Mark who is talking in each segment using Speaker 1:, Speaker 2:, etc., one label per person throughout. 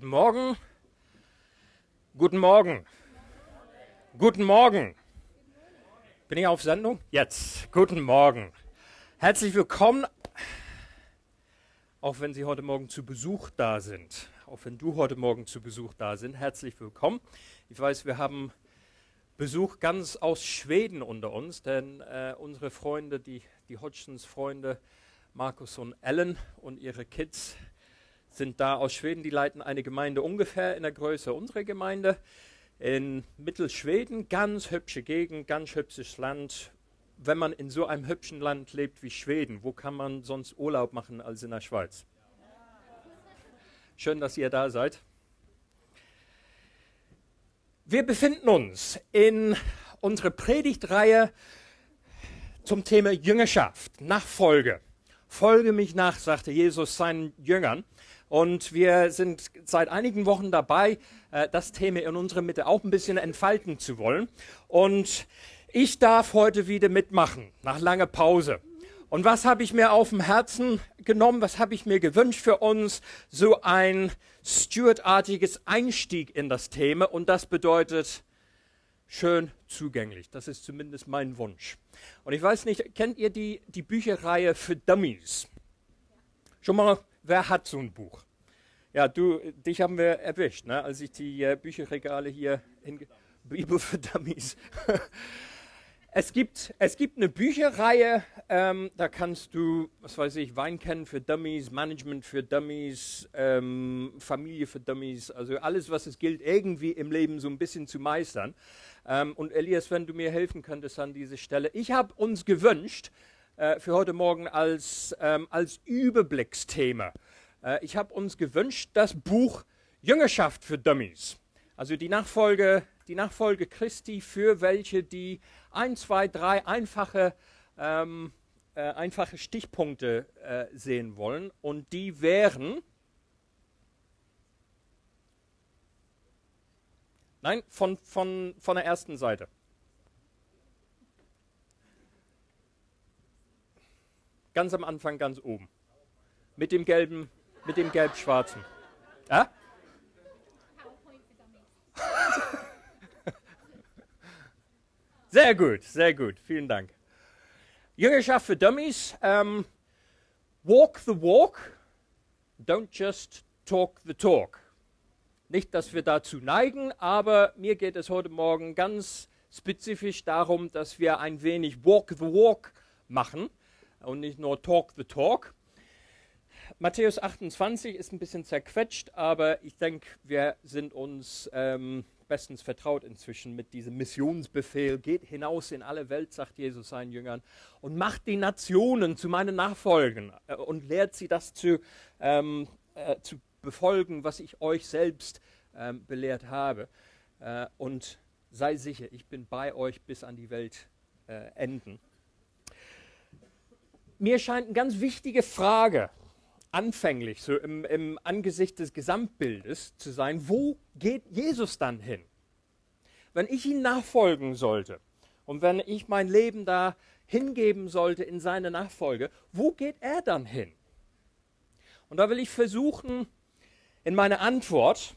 Speaker 1: Guten Morgen. Guten Morgen. Guten Morgen. Bin ich auf Sendung? Jetzt. Guten Morgen. Herzlich willkommen, auch wenn Sie heute Morgen zu Besuch da sind. Auch wenn du heute Morgen zu Besuch da sind. Herzlich willkommen. Ich weiß, wir haben Besuch ganz aus Schweden unter uns, denn äh, unsere Freunde, die, die Hodgsons-Freunde, Markus und Ellen und ihre Kids, sind da aus Schweden, die leiten eine Gemeinde ungefähr in der Größe unserer Gemeinde in Mittelschweden. Ganz hübsche Gegend, ganz hübsches Land. Wenn man in so einem hübschen Land lebt wie Schweden, wo kann man sonst Urlaub machen als in der Schweiz? Schön, dass ihr da seid. Wir befinden uns in unserer Predigtreihe zum Thema Jüngerschaft, Nachfolge. Folge mich nach, sagte Jesus seinen Jüngern. Und wir sind seit einigen Wochen dabei, äh, das Thema in unserer Mitte auch ein bisschen entfalten zu wollen. Und ich darf heute wieder mitmachen, nach langer Pause. Und was habe ich mir auf dem Herzen genommen? Was habe ich mir gewünscht für uns? So ein Stuart-artiges Einstieg in das Thema. Und das bedeutet schön zugänglich. Das ist zumindest mein Wunsch. Und ich weiß nicht, kennt ihr die, die Bücherreihe für Dummies? Schon mal Wer hat so ein Buch? Ja, du, dich haben wir erwischt, ne? als ich die äh, Bücherregale hier hinge... Bibel für Dummies. es, gibt, es gibt eine Bücherreihe, ähm, da kannst du, was weiß ich, Wein kennen für Dummies, Management für Dummies, ähm, Familie für Dummies, also alles, was es gilt, irgendwie im Leben so ein bisschen zu meistern. Ähm, und Elias, wenn du mir helfen könntest an dieser Stelle. Ich habe uns gewünscht, äh, für heute Morgen als, ähm, als Überblicksthema. Äh, ich habe uns gewünscht, das Buch Jüngerschaft für Dummies. Also die Nachfolge, die Nachfolge Christi für welche die ein, zwei, drei einfache, ähm, äh, einfache Stichpunkte äh, sehen wollen. Und die wären, nein, von, von, von der ersten Seite. Ganz am Anfang, ganz oben. Mit dem gelben, mit dem gelb-schwarzen. Ja? Sehr gut, sehr gut. Vielen Dank. Jüngerschaft für Dummies. Ähm, walk the walk. Don't just talk the talk. Nicht, dass wir dazu neigen, aber mir geht es heute Morgen ganz spezifisch darum, dass wir ein wenig Walk the Walk machen und nicht nur Talk the Talk. Matthäus 28 ist ein bisschen zerquetscht, aber ich denke, wir sind uns ähm, bestens vertraut inzwischen mit diesem Missionsbefehl. Geht hinaus in alle Welt, sagt Jesus seinen Jüngern, und macht die Nationen zu meinen Nachfolgen äh, und lehrt sie das zu, ähm, äh, zu befolgen, was ich euch selbst ähm, belehrt habe. Äh, und sei sicher, ich bin bei euch bis an die Welt äh, mir scheint eine ganz wichtige Frage, anfänglich, so im, im Angesicht des Gesamtbildes zu sein, wo geht Jesus dann hin? Wenn ich ihm nachfolgen sollte und wenn ich mein Leben da hingeben sollte in seine Nachfolge, wo geht er dann hin? Und da will ich versuchen, in meiner Antwort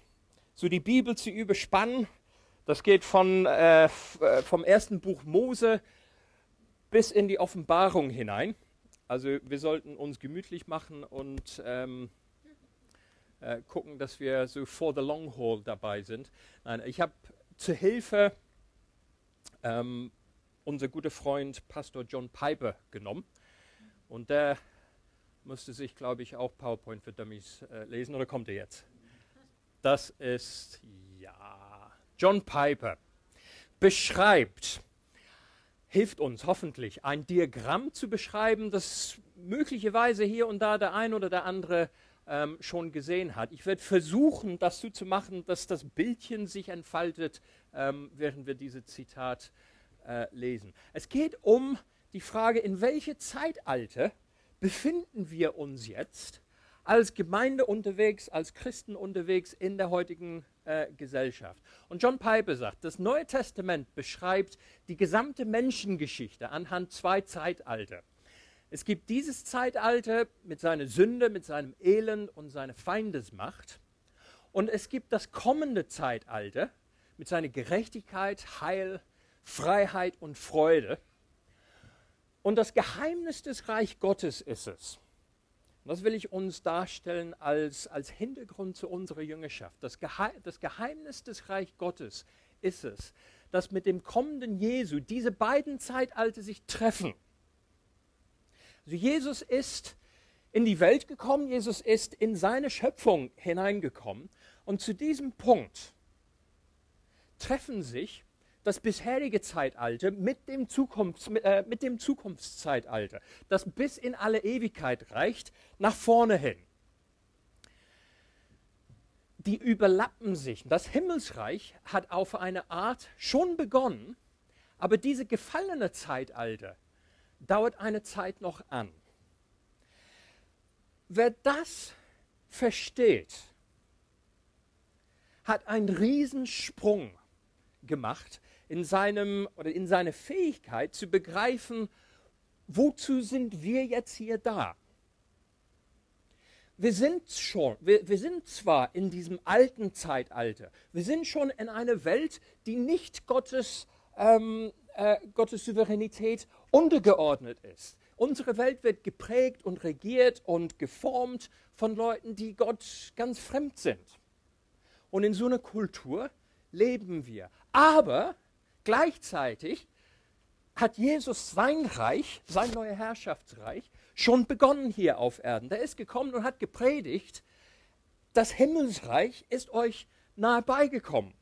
Speaker 1: so die Bibel zu überspannen. Das geht von, äh, äh vom ersten Buch Mose bis in die Offenbarung hinein. Also wir sollten uns gemütlich machen und ähm, äh, gucken, dass wir so for the long haul dabei sind. Nein, ich habe zur Hilfe ähm, unser guter Freund Pastor John Piper genommen und der musste sich, glaube ich, auch PowerPoint für Dummies äh, lesen oder kommt er jetzt? Das ist ja John Piper beschreibt hilft uns hoffentlich, ein Diagramm zu beschreiben, das möglicherweise hier und da der ein oder der andere ähm, schon gesehen hat. Ich werde versuchen, das so zu machen, dass das Bildchen sich entfaltet, ähm, während wir dieses Zitat äh, lesen. Es geht um die Frage, in welchem Zeitalter befinden wir uns jetzt als Gemeinde unterwegs, als Christen unterwegs in der heutigen äh, Gesellschaft. Und John Piper sagt, das Neue Testament beschreibt die gesamte Menschengeschichte anhand zwei Zeitalter. Es gibt dieses Zeitalter mit seiner Sünde, mit seinem Elend und seiner Feindesmacht. Und es gibt das kommende Zeitalter mit seiner Gerechtigkeit, Heil, Freiheit und Freude. Und das Geheimnis des Reich Gottes ist es. Und das will ich uns darstellen als, als Hintergrund zu unserer Jüngerschaft. Das, Geheim, das Geheimnis des Reich Gottes ist es, dass mit dem kommenden Jesu diese beiden Zeitalter sich treffen. Also Jesus ist in die Welt gekommen, Jesus ist in seine Schöpfung hineingekommen. Und zu diesem Punkt treffen sich das bisherige Zeitalter mit dem, Zukunfts-, äh, mit dem Zukunftszeitalter, das bis in alle Ewigkeit reicht, nach vorne hin. Die überlappen sich. Das Himmelsreich hat auf eine Art schon begonnen, aber diese gefallene Zeitalter dauert eine Zeit noch an. Wer das versteht, hat einen Riesensprung gemacht in, seinem, oder in seine Fähigkeit zu begreifen, wozu sind wir jetzt hier da? Wir sind schon, wir, wir sind zwar in diesem alten Zeitalter, wir sind schon in einer Welt, die nicht Gottes, ähm, äh, Gottes Souveränität untergeordnet ist. Unsere Welt wird geprägt und regiert und geformt von Leuten, die Gott ganz fremd sind. Und in so einer Kultur leben wir. Aber gleichzeitig hat Jesus sein Reich, sein neues Herrschaftsreich, schon begonnen hier auf Erden. Der ist gekommen und hat gepredigt, das Himmelsreich ist euch nahe beigekommen.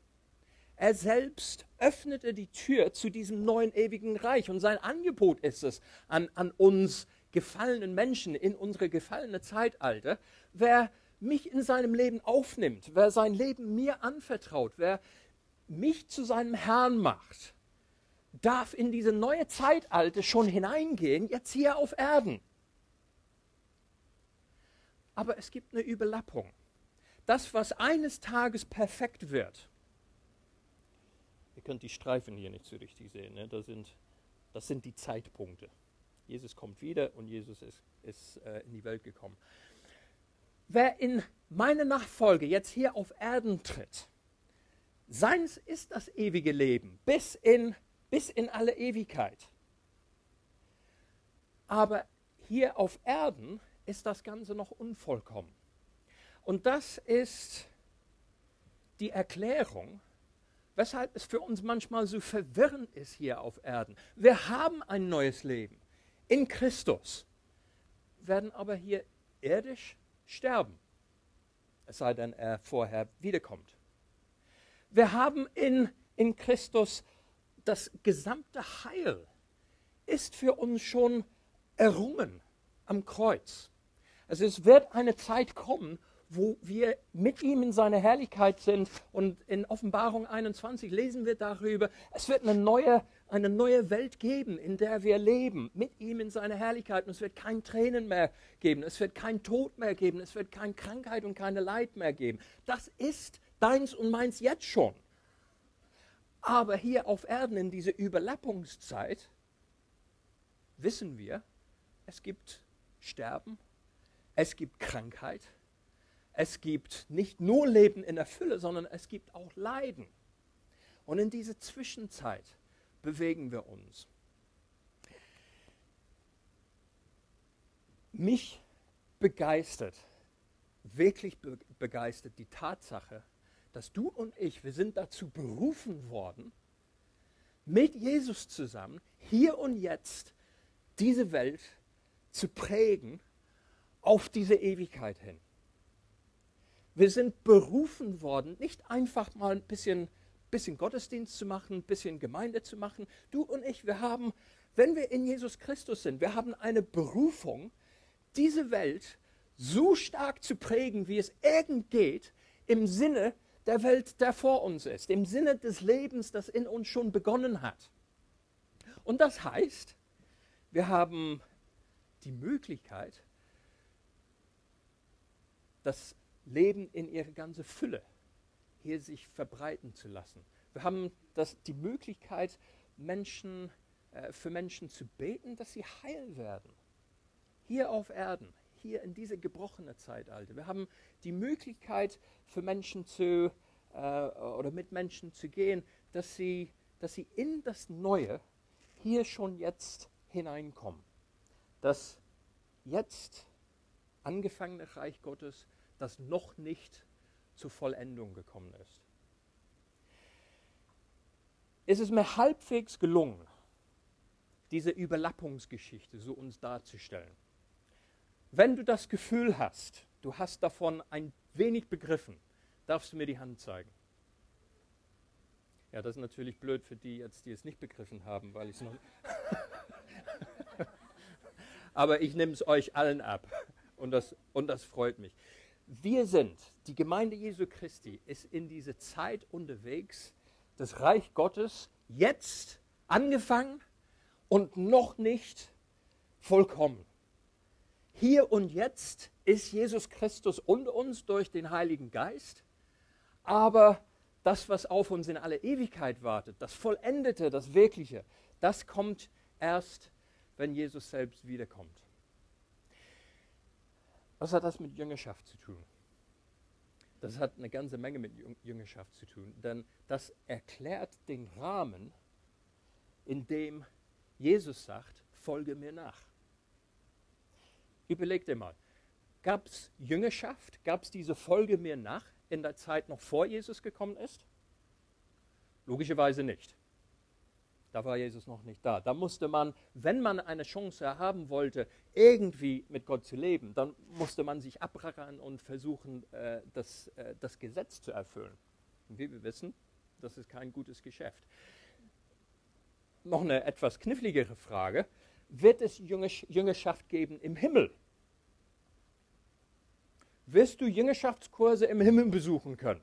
Speaker 1: Er selbst öffnete die Tür zu diesem neuen ewigen Reich und sein Angebot ist es an, an uns gefallenen Menschen in unsere gefallene Zeitalter, wer mich in seinem Leben aufnimmt, wer sein Leben mir anvertraut, wer mich zu seinem Herrn macht, darf in diese neue Zeitalter schon hineingehen, jetzt hier auf Erden. Aber es gibt eine Überlappung. Das, was eines Tages perfekt wird, ihr könnt die Streifen hier nicht so richtig sehen, ne? das, sind, das sind die Zeitpunkte. Jesus kommt wieder und Jesus ist, ist äh, in die Welt gekommen. Wer in meine Nachfolge jetzt hier auf Erden tritt, Seins ist das ewige Leben bis in, bis in alle Ewigkeit. Aber hier auf Erden ist das Ganze noch unvollkommen. Und das ist die Erklärung, weshalb es für uns manchmal so verwirrend ist hier auf Erden. Wir haben ein neues Leben in Christus, werden aber hier irdisch sterben, es sei denn, er vorher wiederkommt. Wir haben in, in Christus das gesamte Heil ist für uns schon errungen am Kreuz. Also es wird eine Zeit kommen, wo wir mit ihm in seiner Herrlichkeit sind. Und in Offenbarung 21 lesen wir darüber, es wird eine neue, eine neue Welt geben, in der wir leben, mit ihm in seiner Herrlichkeit. Und es wird kein Tränen mehr geben, es wird kein Tod mehr geben, es wird keine Krankheit und keine Leid mehr geben. Das ist deins und meins jetzt schon. Aber hier auf Erden in dieser Überlappungszeit wissen wir, es gibt Sterben, es gibt Krankheit, es gibt nicht nur Leben in der Fülle, sondern es gibt auch Leiden. Und in dieser Zwischenzeit bewegen wir uns. Mich begeistert, wirklich begeistert die Tatsache, dass du und ich, wir sind dazu berufen worden, mit Jesus zusammen, hier und jetzt, diese Welt zu prägen auf diese Ewigkeit hin. Wir sind berufen worden, nicht einfach mal ein bisschen, bisschen Gottesdienst zu machen, ein bisschen Gemeinde zu machen. Du und ich, wir haben, wenn wir in Jesus Christus sind, wir haben eine Berufung, diese Welt so stark zu prägen, wie es irgend geht, im Sinne der Welt, der vor uns ist, im Sinne des Lebens, das in uns schon begonnen hat. Und das heißt, wir haben die Möglichkeit, das Leben in ihre ganze Fülle hier sich verbreiten zu lassen. Wir haben das, die Möglichkeit, Menschen, äh, für Menschen zu beten, dass sie heil werden. Hier auf Erden, hier in diese gebrochene Zeitalter. Wir haben die Möglichkeit für Menschen zu, äh, oder mit Menschen zu gehen, dass sie, dass sie in das Neue hier schon jetzt hineinkommen. Das jetzt angefangene Reich Gottes, das noch nicht zur Vollendung gekommen ist. Es ist mir halbwegs gelungen, diese Überlappungsgeschichte so uns darzustellen. Wenn du das Gefühl hast, du hast davon ein wenig begriffen, darfst du mir die Hand zeigen. Ja, das ist natürlich blöd für die jetzt, die es nicht begriffen haben, weil ich es noch. Aber ich nehme es euch allen ab und das, und das freut mich. Wir sind, die Gemeinde Jesu Christi ist in diese Zeit unterwegs, das Reich Gottes jetzt angefangen und noch nicht vollkommen. Hier und jetzt ist Jesus Christus unter uns durch den Heiligen Geist, aber das, was auf uns in alle Ewigkeit wartet, das Vollendete, das Wirkliche, das kommt erst, wenn Jesus selbst wiederkommt. Was hat das mit Jüngerschaft zu tun? Das hat eine ganze Menge mit Jüngerschaft zu tun, denn das erklärt den Rahmen, in dem Jesus sagt, folge mir nach. Überleg dir mal, gab es Jüngerschaft, gab es diese Folge mir nach in der Zeit noch vor Jesus gekommen ist? Logischerweise nicht. Da war Jesus noch nicht da. Da musste man, wenn man eine Chance haben wollte, irgendwie mit Gott zu leben, dann musste man sich abrackern und versuchen, äh, das, äh, das Gesetz zu erfüllen. Und wie wir wissen, das ist kein gutes Geschäft. Noch eine etwas kniffligere Frage. Wird es Jüngerschaft geben im Himmel? Wirst du Jüngerschaftskurse im Himmel besuchen können.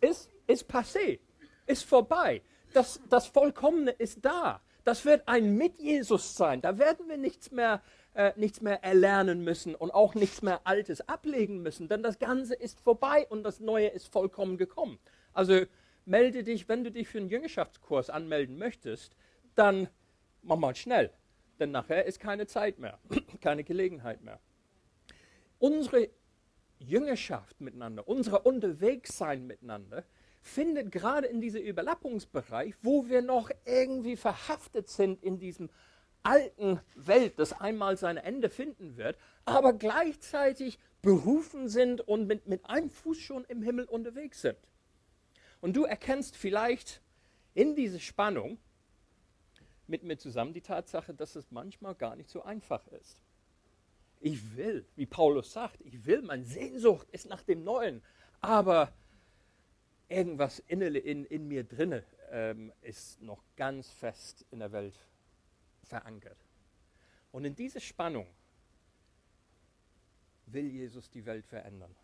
Speaker 1: Ist, ist passé, ist vorbei. Das, das Vollkommene ist da. Das wird ein mit Jesus sein. Da werden wir nichts mehr, äh, nichts mehr erlernen müssen und auch nichts mehr Altes ablegen müssen, denn das Ganze ist vorbei und das Neue ist vollkommen gekommen. Also melde dich, wenn du dich für einen Jüngerschaftskurs anmelden möchtest, dann mach mal schnell denn nachher ist keine Zeit mehr, keine Gelegenheit mehr. Unsere Jüngerschaft miteinander, unser Unterwegssein miteinander, findet gerade in diesem Überlappungsbereich, wo wir noch irgendwie verhaftet sind in diesem alten Welt, das einmal sein Ende finden wird, aber gleichzeitig berufen sind und mit, mit einem Fuß schon im Himmel unterwegs sind. Und du erkennst vielleicht in diese Spannung, mit mir zusammen die Tatsache, dass es manchmal gar nicht so einfach ist. Ich will, wie Paulus sagt, ich will, meine Sehnsucht ist nach dem Neuen, aber irgendwas in, in, in mir drinne ähm, ist noch ganz fest in der Welt verankert. Und in diese Spannung will Jesus die Welt verändern,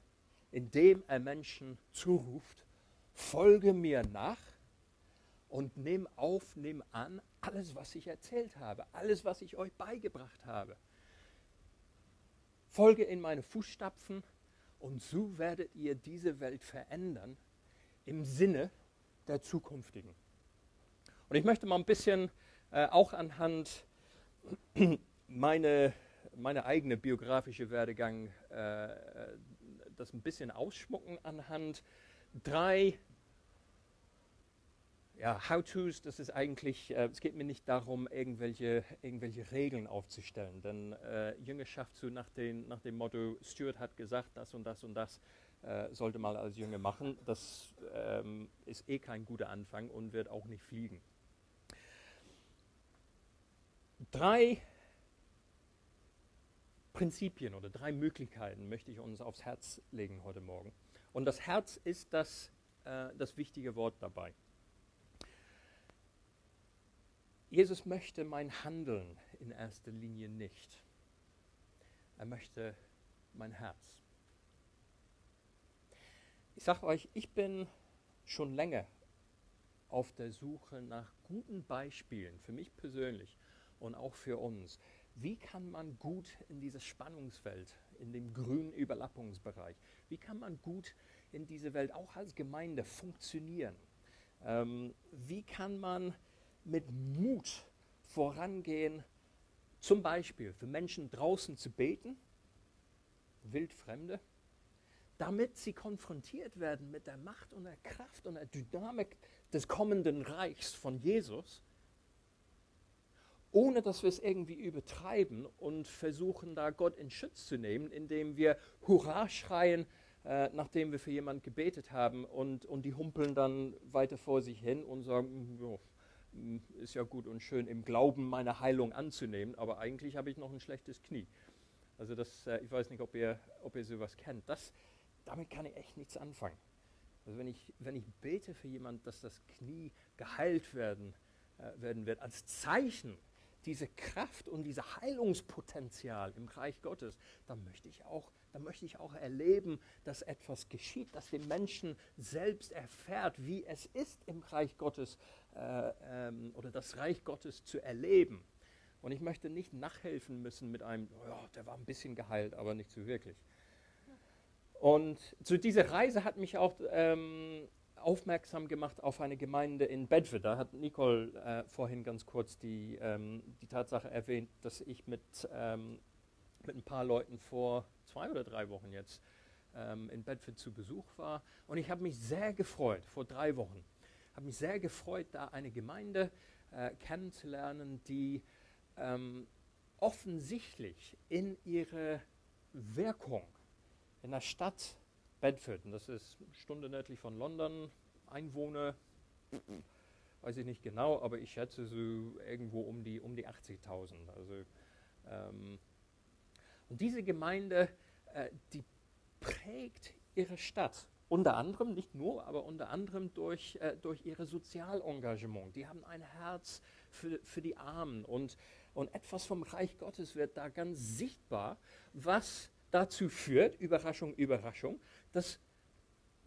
Speaker 1: indem er Menschen zuruft, folge mir nach und nimm auf, nimm an alles, was ich erzählt habe, alles, was ich euch beigebracht habe. Folge in meine Fußstapfen und so werdet ihr diese Welt verändern im Sinne der zukünftigen. Und ich möchte mal ein bisschen äh, auch anhand meine, meine eigene biografische Werdegang äh, das ein bisschen ausschmucken anhand drei ja, How-Tos, das ist eigentlich, äh, es geht mir nicht darum, irgendwelche, irgendwelche Regeln aufzustellen. Denn äh, Jüngerschaft so nach, den, nach dem Motto, Stuart hat gesagt, das und das und das äh, sollte mal als Jünger machen, das ähm, ist eh kein guter Anfang und wird auch nicht fliegen. Drei Prinzipien oder drei Möglichkeiten möchte ich uns aufs Herz legen heute Morgen. Und das Herz ist das, äh, das wichtige Wort dabei. Jesus möchte mein Handeln in erster Linie nicht. Er möchte mein Herz. Ich sage euch, ich bin schon länger auf der Suche nach guten Beispielen, für mich persönlich und auch für uns. Wie kann man gut in dieses Spannungsfeld, in dem grünen Überlappungsbereich, wie kann man gut in diese Welt auch als Gemeinde funktionieren? Ähm, wie kann man mit Mut vorangehen Zum Beispiel für Menschen draußen zu beten, Wildfremde, damit sie konfrontiert werden mit der Macht und der Kraft und der Dynamik des kommenden Reichs von Jesus, ohne dass wir es irgendwie übertreiben und versuchen, da Gott in Schutz zu nehmen, indem wir Hurra schreien, äh, nachdem wir für jemanden gebetet haben und, und die humpeln dann weiter vor sich hin und sagen, jo, hm, ist ja gut und schön im Glauben meine Heilung anzunehmen, aber eigentlich habe ich noch ein schlechtes Knie. Also das, äh, ich weiß nicht, ob ihr, ob ihr sowas kennt. Das, damit kann ich echt nichts anfangen. Also wenn ich, wenn ich bete für jemanden, dass das Knie geheilt werden, äh, werden wird, als Zeichen diese Kraft und dieses Heilungspotenzial im Reich Gottes, dann möchte ich auch, dann möchte ich auch erleben, dass etwas geschieht, dass der Menschen selbst erfährt, wie es ist, im Reich Gottes äh, ähm, oder das Reich Gottes zu erleben. Und ich möchte nicht nachhelfen müssen mit einem, oh der war ein bisschen geheilt, aber nicht so wirklich. Und zu dieser Reise hat mich auch ähm, aufmerksam gemacht auf eine Gemeinde in Bedford. Da hat Nicole äh, vorhin ganz kurz die, ähm, die Tatsache erwähnt, dass ich mit, ähm, mit ein paar Leuten vor zwei oder drei Wochen jetzt ähm, in Bedford zu Besuch war. Und ich habe mich sehr gefreut, vor drei Wochen, habe mich sehr gefreut, da eine Gemeinde äh, kennenzulernen, die ähm, offensichtlich in ihre Wirkung in der Stadt Bedford, und das ist eine Stunde nördlich von London, Einwohner, weiß ich nicht genau, aber ich schätze so irgendwo um die, um die 80.000. Also, ähm, und diese Gemeinde, äh, die prägt ihre Stadt. Unter anderem, nicht nur, aber unter anderem durch, äh, durch ihre Sozialengagement. Die haben ein Herz für, für die Armen und, und etwas vom Reich Gottes wird da ganz sichtbar, was dazu führt, Überraschung, Überraschung, dass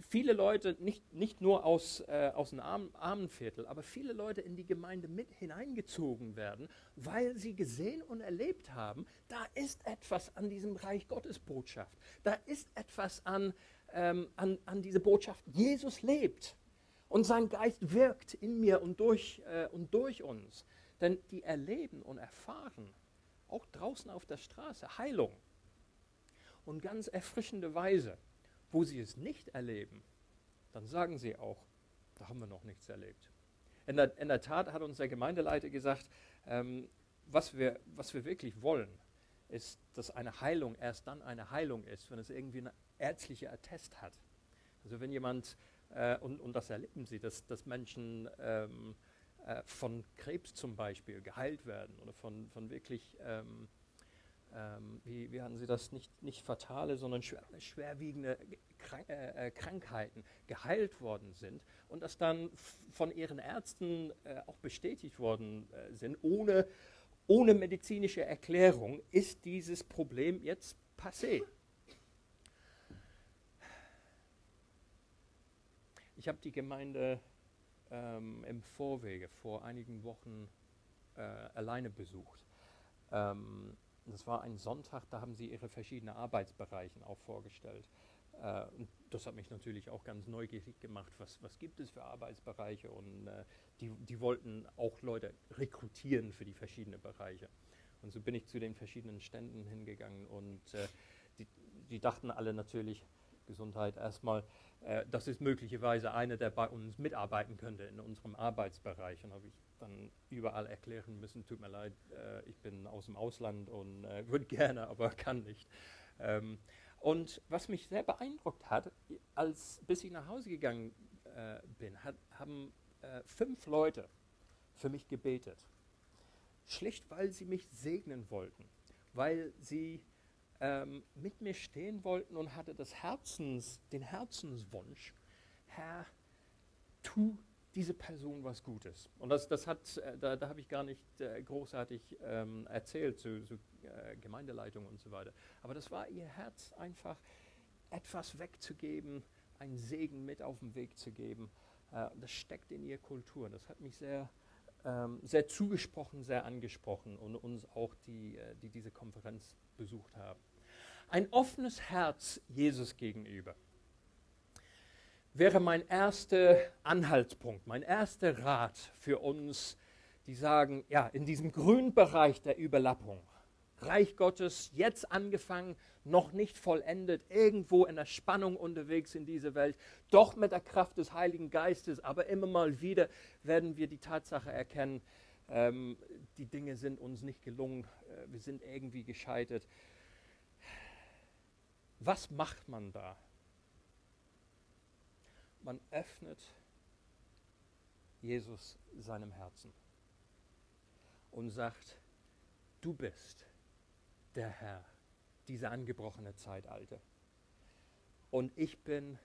Speaker 1: viele Leute, nicht, nicht nur aus, äh, aus dem Arm, Armenviertel, aber viele Leute in die Gemeinde mit hineingezogen werden, weil sie gesehen und erlebt haben, da ist etwas an diesem Reich Gottes Botschaft. Da ist etwas an, ähm, an, an diese Botschaft. Jesus lebt und sein Geist wirkt in mir und durch, äh, und durch uns. Denn die erleben und erfahren, auch draußen auf der Straße, Heilung und ganz erfrischende Weise. Wo sie es nicht erleben, dann sagen sie auch, da haben wir noch nichts erlebt. In der, in der Tat hat uns der Gemeindeleiter gesagt, ähm, was, wir, was wir wirklich wollen, ist, dass eine Heilung erst dann eine Heilung ist, wenn es irgendwie eine ärztliche Attest hat. Also wenn jemand, äh, und, und das erleben sie, dass, dass Menschen ähm, äh, von Krebs zum Beispiel geheilt werden oder von, von wirklich ähm, ähm, wie, wie hatten Sie das, nicht, nicht fatale, sondern schwer, schwerwiegende Krank äh, äh Krankheiten geheilt worden sind und das dann von ihren Ärzten äh, auch bestätigt worden äh, sind, ohne, ohne medizinische Erklärung, ist dieses Problem jetzt passé. Ich habe die Gemeinde ähm, im Vorwege vor einigen Wochen äh, alleine besucht. Ähm, das war ein Sonntag, da haben sie ihre verschiedenen Arbeitsbereiche auch vorgestellt. Äh, und das hat mich natürlich auch ganz neugierig gemacht, was, was gibt es für Arbeitsbereiche und äh, die, die wollten auch Leute rekrutieren für die verschiedenen Bereiche. Und so bin ich zu den verschiedenen Ständen hingegangen und äh, die, die dachten alle natürlich, Gesundheit erstmal, äh, das ist möglicherweise einer, der bei uns mitarbeiten könnte in unserem Arbeitsbereich. Und habe ich dann überall erklären müssen, tut mir leid, äh, ich bin aus dem Ausland und äh, würde gerne, aber kann nicht. Ähm, und was mich sehr beeindruckt hat, als bis ich nach Hause gegangen äh, bin, hat, haben äh, fünf Leute für mich gebetet. Schlicht, weil sie mich segnen wollten, weil sie ähm, mit mir stehen wollten und hatte das Herzens, den Herzenswunsch, Herr, tu diese Person was Gutes. Und das, das hat, äh, da, da habe ich gar nicht äh, großartig ähm, erzählt zu, zu äh, Gemeindeleitung und so weiter. Aber das war ihr Herz, einfach etwas wegzugeben, einen Segen mit auf den Weg zu geben. Äh, das steckt in ihr Kultur. Das hat mich sehr, ähm, sehr zugesprochen, sehr angesprochen und uns auch, die, äh, die diese Konferenz besucht haben. Ein offenes Herz Jesus gegenüber wäre mein erster Anhaltspunkt, mein erster Rat für uns, die sagen, ja, in diesem grünen Bereich der Überlappung, Reich Gottes jetzt angefangen, noch nicht vollendet, irgendwo in der Spannung unterwegs in dieser Welt, doch mit der Kraft des Heiligen Geistes, aber immer mal wieder werden wir die Tatsache erkennen, ähm, die Dinge sind uns nicht gelungen, äh, wir sind irgendwie gescheitert. Was macht man da? Man öffnet Jesus seinem Herzen und sagt, du bist der Herr, diese angebrochene Zeitalter. Und ich bin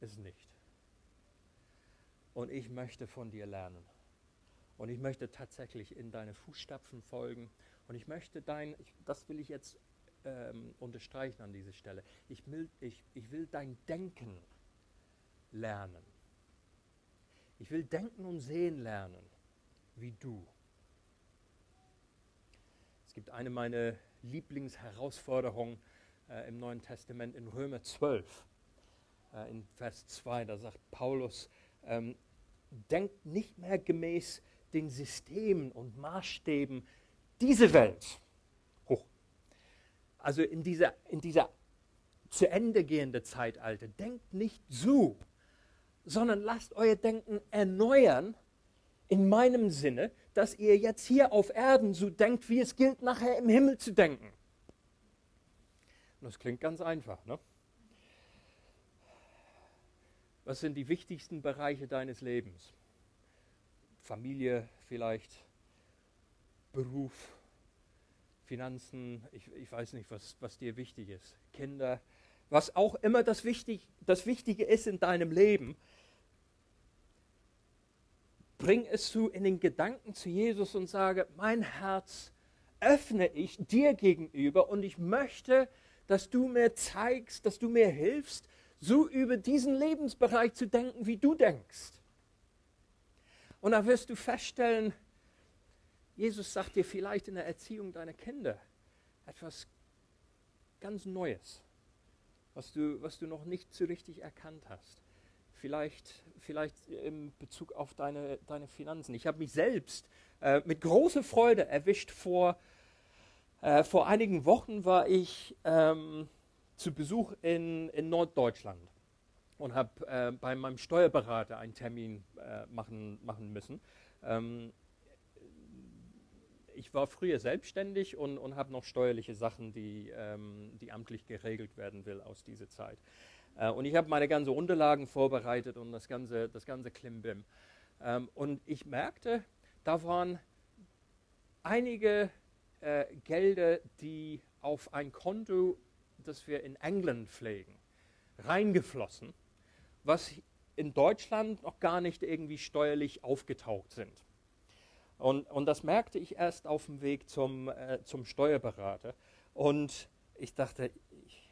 Speaker 1: es nicht. Und ich möchte von dir lernen. Und ich möchte tatsächlich in deine Fußstapfen folgen. Und ich möchte dein, ich, das will ich jetzt ähm, unterstreichen an dieser Stelle, ich will, ich, ich will dein Denken lernen. Ich will denken und sehen lernen, wie du. Es gibt eine meiner Lieblingsherausforderungen äh, im Neuen Testament in Römer 12, äh, in Vers 2. Da sagt Paulus, ähm, denkt nicht mehr gemäß den Systemen und Maßstäben dieser Welt. Also in dieser, in dieser zu Ende gehende Zeitalter. Denkt nicht so, sondern lasst euer Denken erneuern in meinem Sinne, dass ihr jetzt hier auf Erden so denkt, wie es gilt, nachher im Himmel zu denken. Das klingt ganz einfach, ne? Was sind die wichtigsten Bereiche deines Lebens? Familie vielleicht, Beruf, Finanzen, ich, ich weiß nicht, was, was dir wichtig ist, Kinder, was auch immer das, wichtig, das Wichtige ist in deinem Leben, bring es zu in den Gedanken zu Jesus und sage, mein Herz öffne ich dir gegenüber und ich möchte, dass du mir zeigst, dass du mir hilfst, so über diesen Lebensbereich zu denken, wie du denkst. Und da wirst du feststellen, Jesus sagt dir vielleicht in der Erziehung deiner Kinder etwas ganz Neues, was du, was du noch nicht so richtig erkannt hast. Vielleicht, vielleicht in Bezug auf deine, deine Finanzen. Ich habe mich selbst äh, mit großer Freude erwischt. Vor, äh, vor einigen Wochen war ich ähm, zu Besuch in, in Norddeutschland und habe äh, bei meinem Steuerberater einen Termin äh, machen, machen müssen. Ähm, ich war früher selbstständig und, und habe noch steuerliche Sachen, die, ähm, die amtlich geregelt werden will aus dieser Zeit. Äh, und ich habe meine ganzen Unterlagen vorbereitet und das ganze, das ganze Klimbim. Ähm, und ich merkte, da waren einige äh, Gelder, die auf ein Konto, das wir in England pflegen, reingeflossen was in Deutschland noch gar nicht irgendwie steuerlich aufgetaucht sind. Und, und das merkte ich erst auf dem Weg zum, äh, zum Steuerberater. Und ich dachte, ich,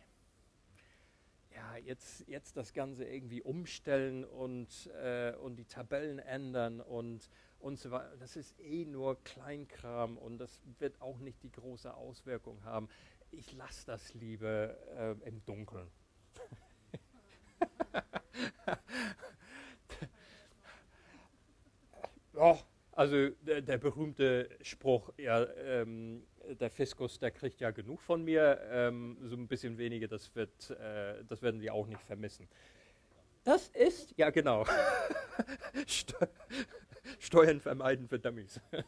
Speaker 1: ja, jetzt, jetzt das Ganze irgendwie umstellen und, äh, und die Tabellen ändern und, und so weiter. Das ist eh nur Kleinkram und das wird auch nicht die große Auswirkung haben. Ich lasse das lieber äh, im Dunkeln. ja, also der, der, berühmte Spruch, ja, ähm, der Fiskus, der kriegt ja genug von mir, ähm, so ein bisschen weniger, das, wird, äh, das werden die auch nicht vermissen. Das ist, ja genau, Steuern vermeiden für Dummies.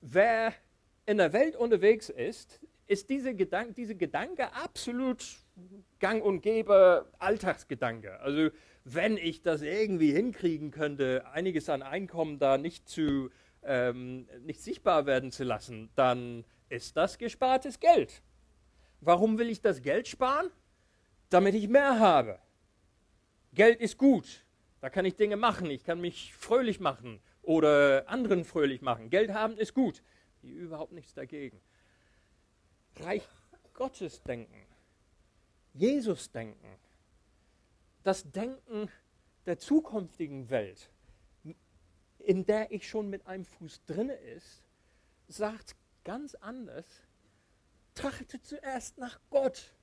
Speaker 1: Wer in der Welt unterwegs ist, ist diese, Gedank diese Gedanke absolut gang und gäbe Alltagsgedanke. Also wenn ich das irgendwie hinkriegen könnte, einiges an Einkommen da nicht, zu, ähm, nicht sichtbar werden zu lassen, dann ist das gespartes Geld. Warum will ich das Geld sparen? Damit ich mehr habe. Geld ist gut. Da kann ich Dinge machen. Ich kann mich fröhlich machen oder anderen fröhlich machen. Geld haben ist gut. Überhaupt nichts dagegen. Reich Gottes denken Jesus denken, das Denken der zukünftigen Welt, in der ich schon mit einem Fuß drinne ist, sagt ganz anders, trachte zuerst nach Gott,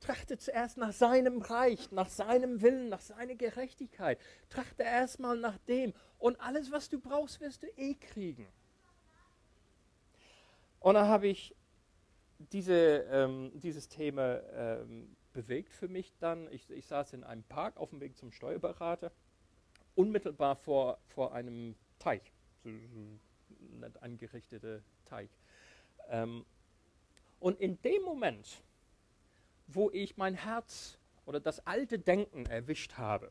Speaker 1: trachte zuerst nach seinem Reich, nach seinem Willen, nach seiner Gerechtigkeit. Trachte erstmal nach dem. Und alles, was du brauchst, wirst du eh kriegen. Und dann habe ich diese, ähm, dieses Thema ähm, bewegt für mich dann. Ich, ich, saß in einem Park auf dem Weg zum Steuerberater, unmittelbar vor, vor einem Teich, so, nett angerichtete Teich. Ähm, und in dem Moment, wo ich mein Herz oder das alte Denken erwischt habe,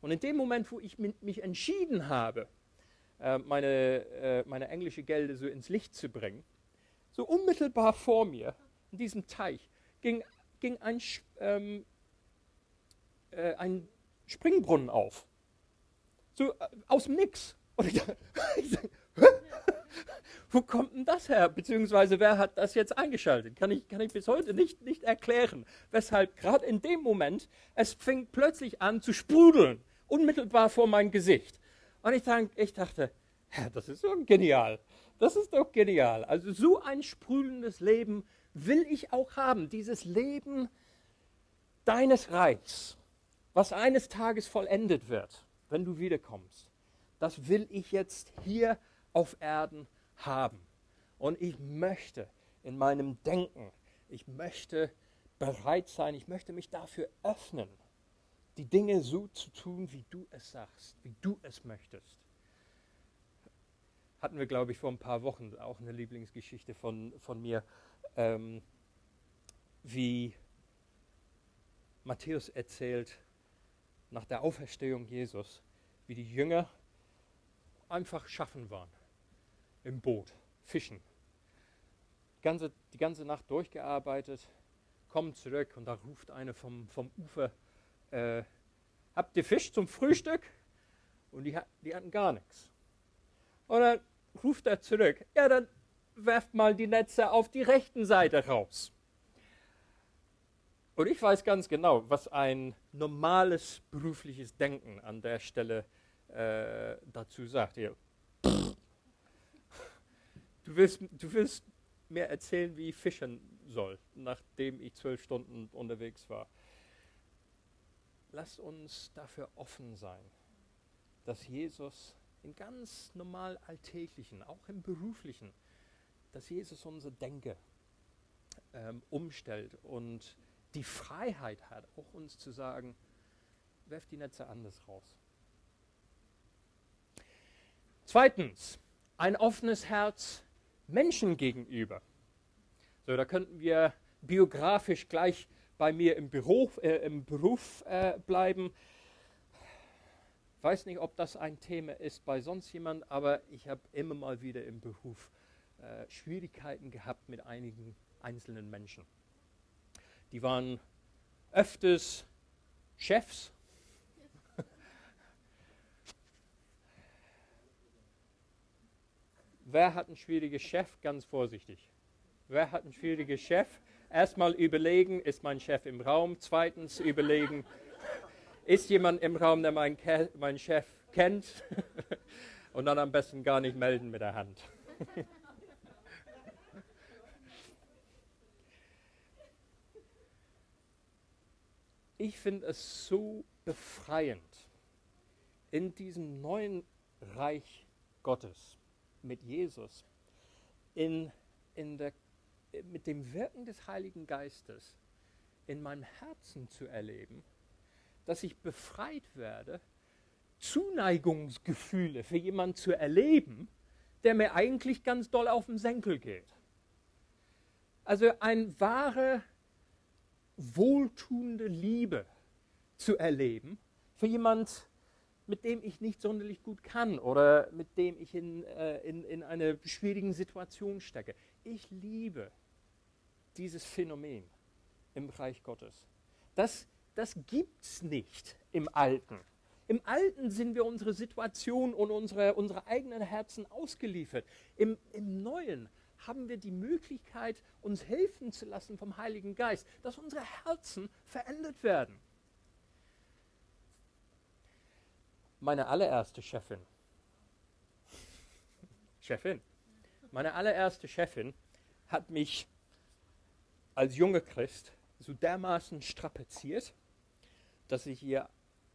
Speaker 1: und in dem Moment, wo ich mich entschieden habe, äh, meine, äh, meine englische Gelder so ins Licht zu bringen, so unmittelbar vor mir, in diesem Teich, ging, ging ein, ähm, äh, ein Springbrunnen auf. So äh, aus dem Nix. Und ich, sag, wo kommt denn das her? Beziehungsweise wer hat das jetzt eingeschaltet? Kann ich, kann ich bis heute nicht, nicht erklären, weshalb gerade in dem Moment es fing plötzlich an zu sprudeln, unmittelbar vor mein Gesicht. Und ich, denk, ich dachte, das ist doch genial. Das ist doch genial. Also so ein sprudelndes Leben will ich auch haben. Dieses Leben deines Reichs, was eines Tages vollendet wird, wenn du wiederkommst. Das will ich jetzt hier auf Erden haben. Und ich möchte in meinem Denken, ich möchte bereit sein, ich möchte mich dafür öffnen, die Dinge so zu tun, wie du es sagst, wie du es möchtest. Hatten wir, glaube ich, vor ein paar Wochen auch eine Lieblingsgeschichte von, von mir, ähm, wie Matthäus erzählt nach der Auferstehung Jesus, wie die Jünger einfach schaffen waren im Boot, fischen. Die ganze, die ganze Nacht durchgearbeitet, kommen zurück und da ruft eine vom, vom Ufer, äh, habt ihr Fisch zum Frühstück? Und die, die hatten gar nichts. Und dann ruft er zurück, ja, dann werft mal die Netze auf die rechten Seite raus. Und ich weiß ganz genau, was ein normales berufliches Denken an der Stelle äh, dazu sagt. Hier, Du willst, du willst mir erzählen, wie ich fischen soll, nachdem ich zwölf Stunden unterwegs war. Lass uns dafür offen sein, dass Jesus in ganz normal alltäglichen, auch im beruflichen, dass Jesus unser Denke ähm, umstellt und die Freiheit hat, auch uns zu sagen, werft die Netze anders raus. Zweitens, ein offenes Herz Menschen gegenüber. So, da könnten wir biografisch gleich bei mir im Beruf, äh, im Beruf äh, bleiben. Weiß nicht, ob das ein Thema ist bei sonst jemand, aber ich habe immer mal wieder im Beruf äh, Schwierigkeiten gehabt mit einigen einzelnen Menschen. Die waren öfters Chefs Wer hat einen schwierigen Chef? Ganz vorsichtig. Wer hat einen schwierigen Chef? Erstmal überlegen, ist mein Chef im Raum? Zweitens überlegen, ist jemand im Raum, der meinen mein Chef kennt? Und dann am besten gar nicht melden mit der Hand. Ich finde es so befreiend in diesem neuen Reich Gottes mit Jesus, in, in der, mit dem Wirken des Heiligen Geistes in meinem Herzen zu erleben, dass ich befreit werde, Zuneigungsgefühle für jemanden zu erleben, der mir eigentlich ganz doll auf den Senkel geht. Also eine wahre, wohltuende Liebe zu erleben für jemanden, mit dem ich nicht sonderlich gut kann oder mit dem ich in, äh, in, in einer schwierigen Situation stecke. Ich liebe dieses Phänomen im Reich Gottes. Das, das gibt es nicht im Alten. Im Alten sind wir unsere Situation und unsere, unsere eigenen Herzen ausgeliefert. Im, Im Neuen haben wir die Möglichkeit, uns helfen zu lassen vom Heiligen Geist, dass unsere Herzen verändert werden. meine allererste Chefin, Chefin, meine allererste Chefin hat mich als junger Christ so dermaßen strapaziert, dass ich hier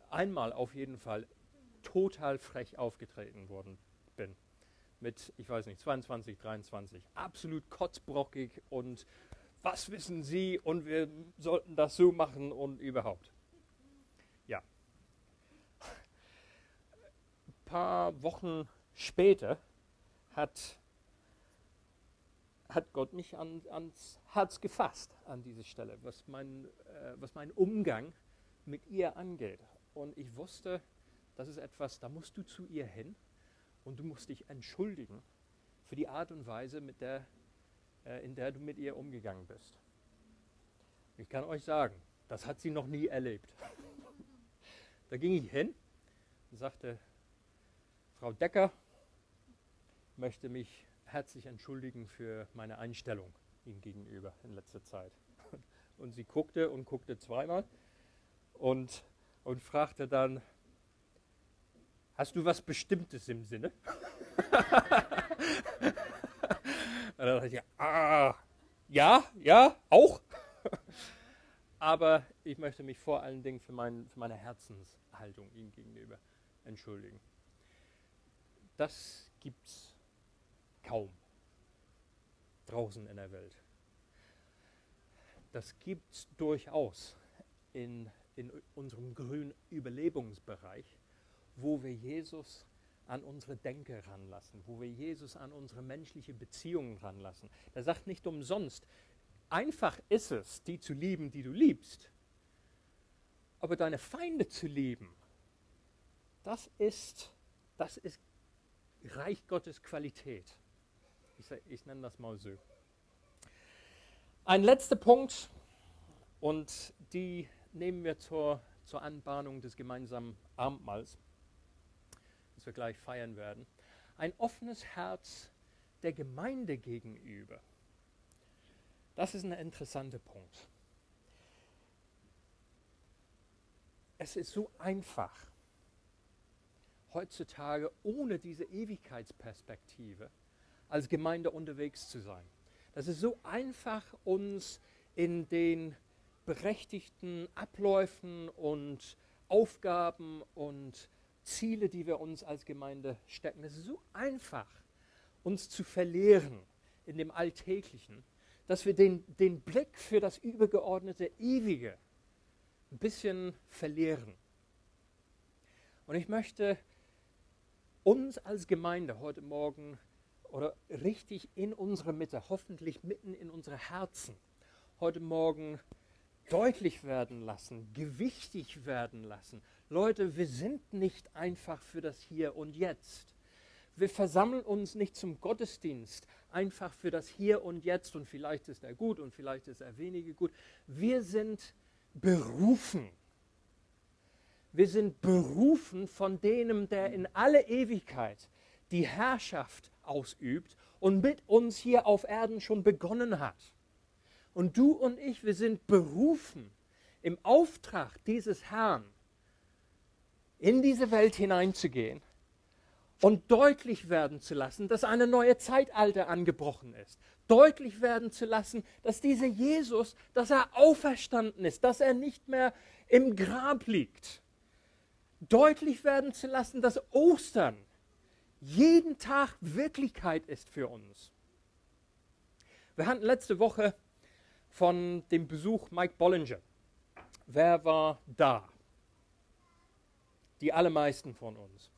Speaker 1: einmal auf jeden Fall total frech aufgetreten worden bin. Mit, ich weiß nicht, 22, 23. Absolut kotzbrockig und was wissen Sie und wir sollten das so machen und überhaupt. Ja. Ein paar Wochen später hat, hat Gott mich an, ans Herz gefasst an dieser Stelle, was mein, äh, was mein Umgang mit ihr angeht. Und ich wusste, das ist etwas, da musst du zu ihr hin und du musst dich entschuldigen für die Art und Weise, mit der, äh, in der du mit ihr umgegangen bist. Ich kann euch sagen, das hat sie noch nie erlebt. da ging ich hin und sagte, Frau Decker, möchte mich herzlich entschuldigen für meine Einstellung ihm gegenüber in letzter Zeit. Und sie guckte und guckte zweimal und, und fragte dann, hast du was Bestimmtes im Sinne? und dann dachte ich, ah, ja, ja, auch. Aber ich möchte mich vor allen Dingen für, mein, für meine Herzenshaltung ihm gegenüber entschuldigen. Das gibt's kaum draußen in der Welt. Das gibt es durchaus in, in unserem grünen Überlebensbereich, wo wir Jesus an unsere Denke ranlassen, wo wir Jesus an unsere menschliche Beziehungen ranlassen. Er sagt nicht umsonst, einfach ist es, die zu lieben, die du liebst, aber deine Feinde zu lieben, das ist, das ist Reich Gottes Qualität. Ich, ich nenne das mal so. Ein letzter Punkt, und die nehmen wir zur, zur Anbahnung des gemeinsamen Abendmahls, das wir gleich feiern werden. Ein offenes Herz der Gemeinde gegenüber. Das ist ein interessanter Punkt. Es ist so einfach, heutzutage ohne diese Ewigkeitsperspektive als Gemeinde unterwegs zu sein. Das ist so einfach, uns in den berechtigten Abläufen und Aufgaben und Ziele, die wir uns als Gemeinde stecken. Es ist so einfach, uns zu verlieren in dem Alltäglichen, dass wir den, den Blick für das übergeordnete Ewige ein bisschen verlieren. Und ich möchte uns als Gemeinde heute Morgen oder richtig in unsere Mitte, hoffentlich mitten in unsere Herzen, heute Morgen deutlich werden lassen, gewichtig werden lassen. Leute, wir sind nicht einfach für das Hier und Jetzt. Wir versammeln uns nicht zum Gottesdienst einfach für das Hier und Jetzt und vielleicht ist er gut und vielleicht ist er weniger gut. Wir sind berufen. Wir sind berufen von dem, der in alle Ewigkeit die Herrschaft ausübt und mit uns hier auf Erden schon begonnen hat. Und du und ich, wir sind berufen, im Auftrag dieses Herrn in diese Welt hineinzugehen und deutlich werden zu lassen, dass eine neue Zeitalter angebrochen ist. Deutlich werden zu lassen, dass dieser Jesus, dass er auferstanden ist, dass er nicht mehr im Grab liegt. Deutlich werden zu lassen, dass Ostern jeden Tag Wirklichkeit ist für uns. Wir hatten letzte Woche von dem Besuch Mike Bollinger. Wer war da? Die allermeisten von uns.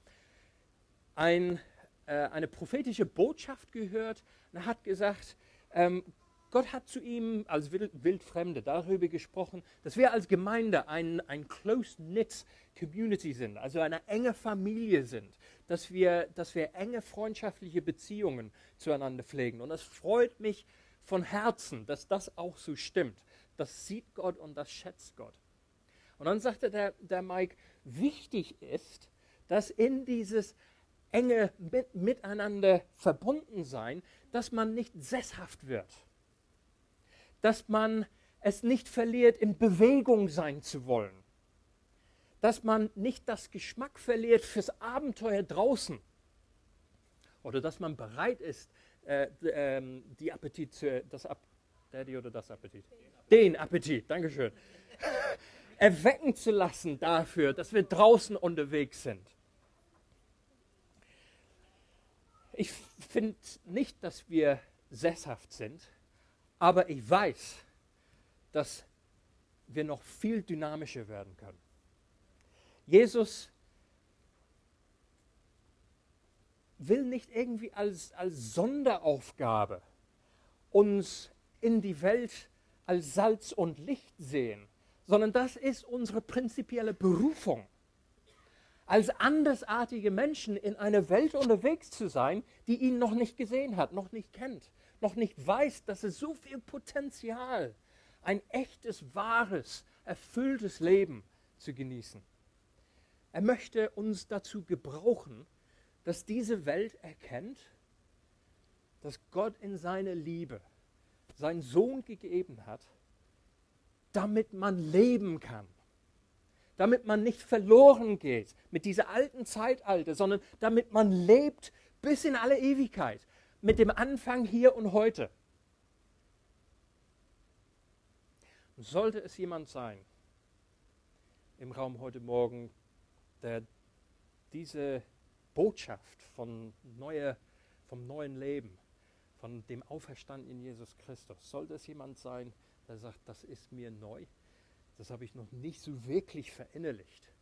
Speaker 1: Ein, äh, eine prophetische Botschaft gehört und hat gesagt, ähm, Gott hat zu ihm als Wildfremde darüber gesprochen, dass wir als Gemeinde ein, ein close-knit Community sind, also eine enge Familie sind, dass wir, dass wir enge freundschaftliche Beziehungen zueinander pflegen. Und es freut mich von Herzen, dass das auch so stimmt. Das sieht Gott und das schätzt Gott. Und dann sagte der, der Mike, wichtig ist, dass in dieses enge mit, Miteinander verbunden sein, dass man nicht sesshaft wird dass man es nicht verliert, in Bewegung sein zu wollen. Dass man nicht das Geschmack verliert fürs Abenteuer draußen. Oder dass man bereit ist, äh, äh, die Appetit das, Der, die oder das Appetit? Den Appetit, Dankeschön. Erwecken zu lassen dafür, dass wir draußen unterwegs sind. Ich finde nicht, dass wir sesshaft sind, aber ich weiß, dass wir noch viel dynamischer werden können. Jesus will nicht irgendwie als, als Sonderaufgabe uns in die Welt als Salz und Licht sehen, sondern das ist unsere prinzipielle Berufung. Als andersartige Menschen in einer Welt unterwegs zu sein, die ihn noch nicht gesehen hat, noch nicht kennt, noch nicht weiß, dass es so viel Potenzial, ein echtes, wahres, erfülltes Leben zu genießen. Er möchte uns dazu gebrauchen, dass diese Welt erkennt, dass Gott in seiner Liebe seinen Sohn gegeben hat, damit man leben kann. Damit man nicht verloren geht mit dieser alten Zeitalter, sondern damit man lebt bis in alle Ewigkeit. Mit dem Anfang hier und heute. Sollte es jemand sein im Raum heute Morgen, der diese Botschaft von neue, vom neuen Leben, von dem auferstandenen Jesus Christus, sollte es jemand sein, der sagt, das ist mir neu, das habe ich noch nicht so wirklich verinnerlicht,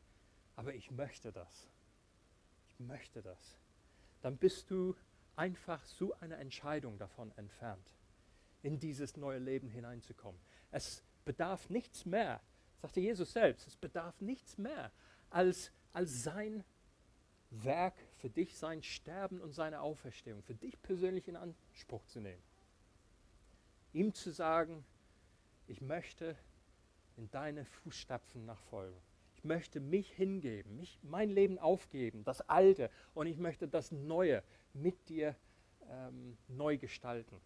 Speaker 1: aber ich möchte das. Ich möchte das. Dann bist du einfach so eine Entscheidung davon entfernt, in dieses neue Leben hineinzukommen. Es bedarf nichts mehr, sagte Jesus selbst, es bedarf nichts mehr als, als sein Werk für dich, sein Sterben und seine Auferstehung, für dich persönlich in Anspruch zu nehmen. Ihm zu sagen, ich möchte in deine Fußstapfen nachfolgen. Ich möchte mich hingeben, mich, mein Leben aufgeben, das Alte, und ich möchte das Neue mit dir ähm, neu gestalten.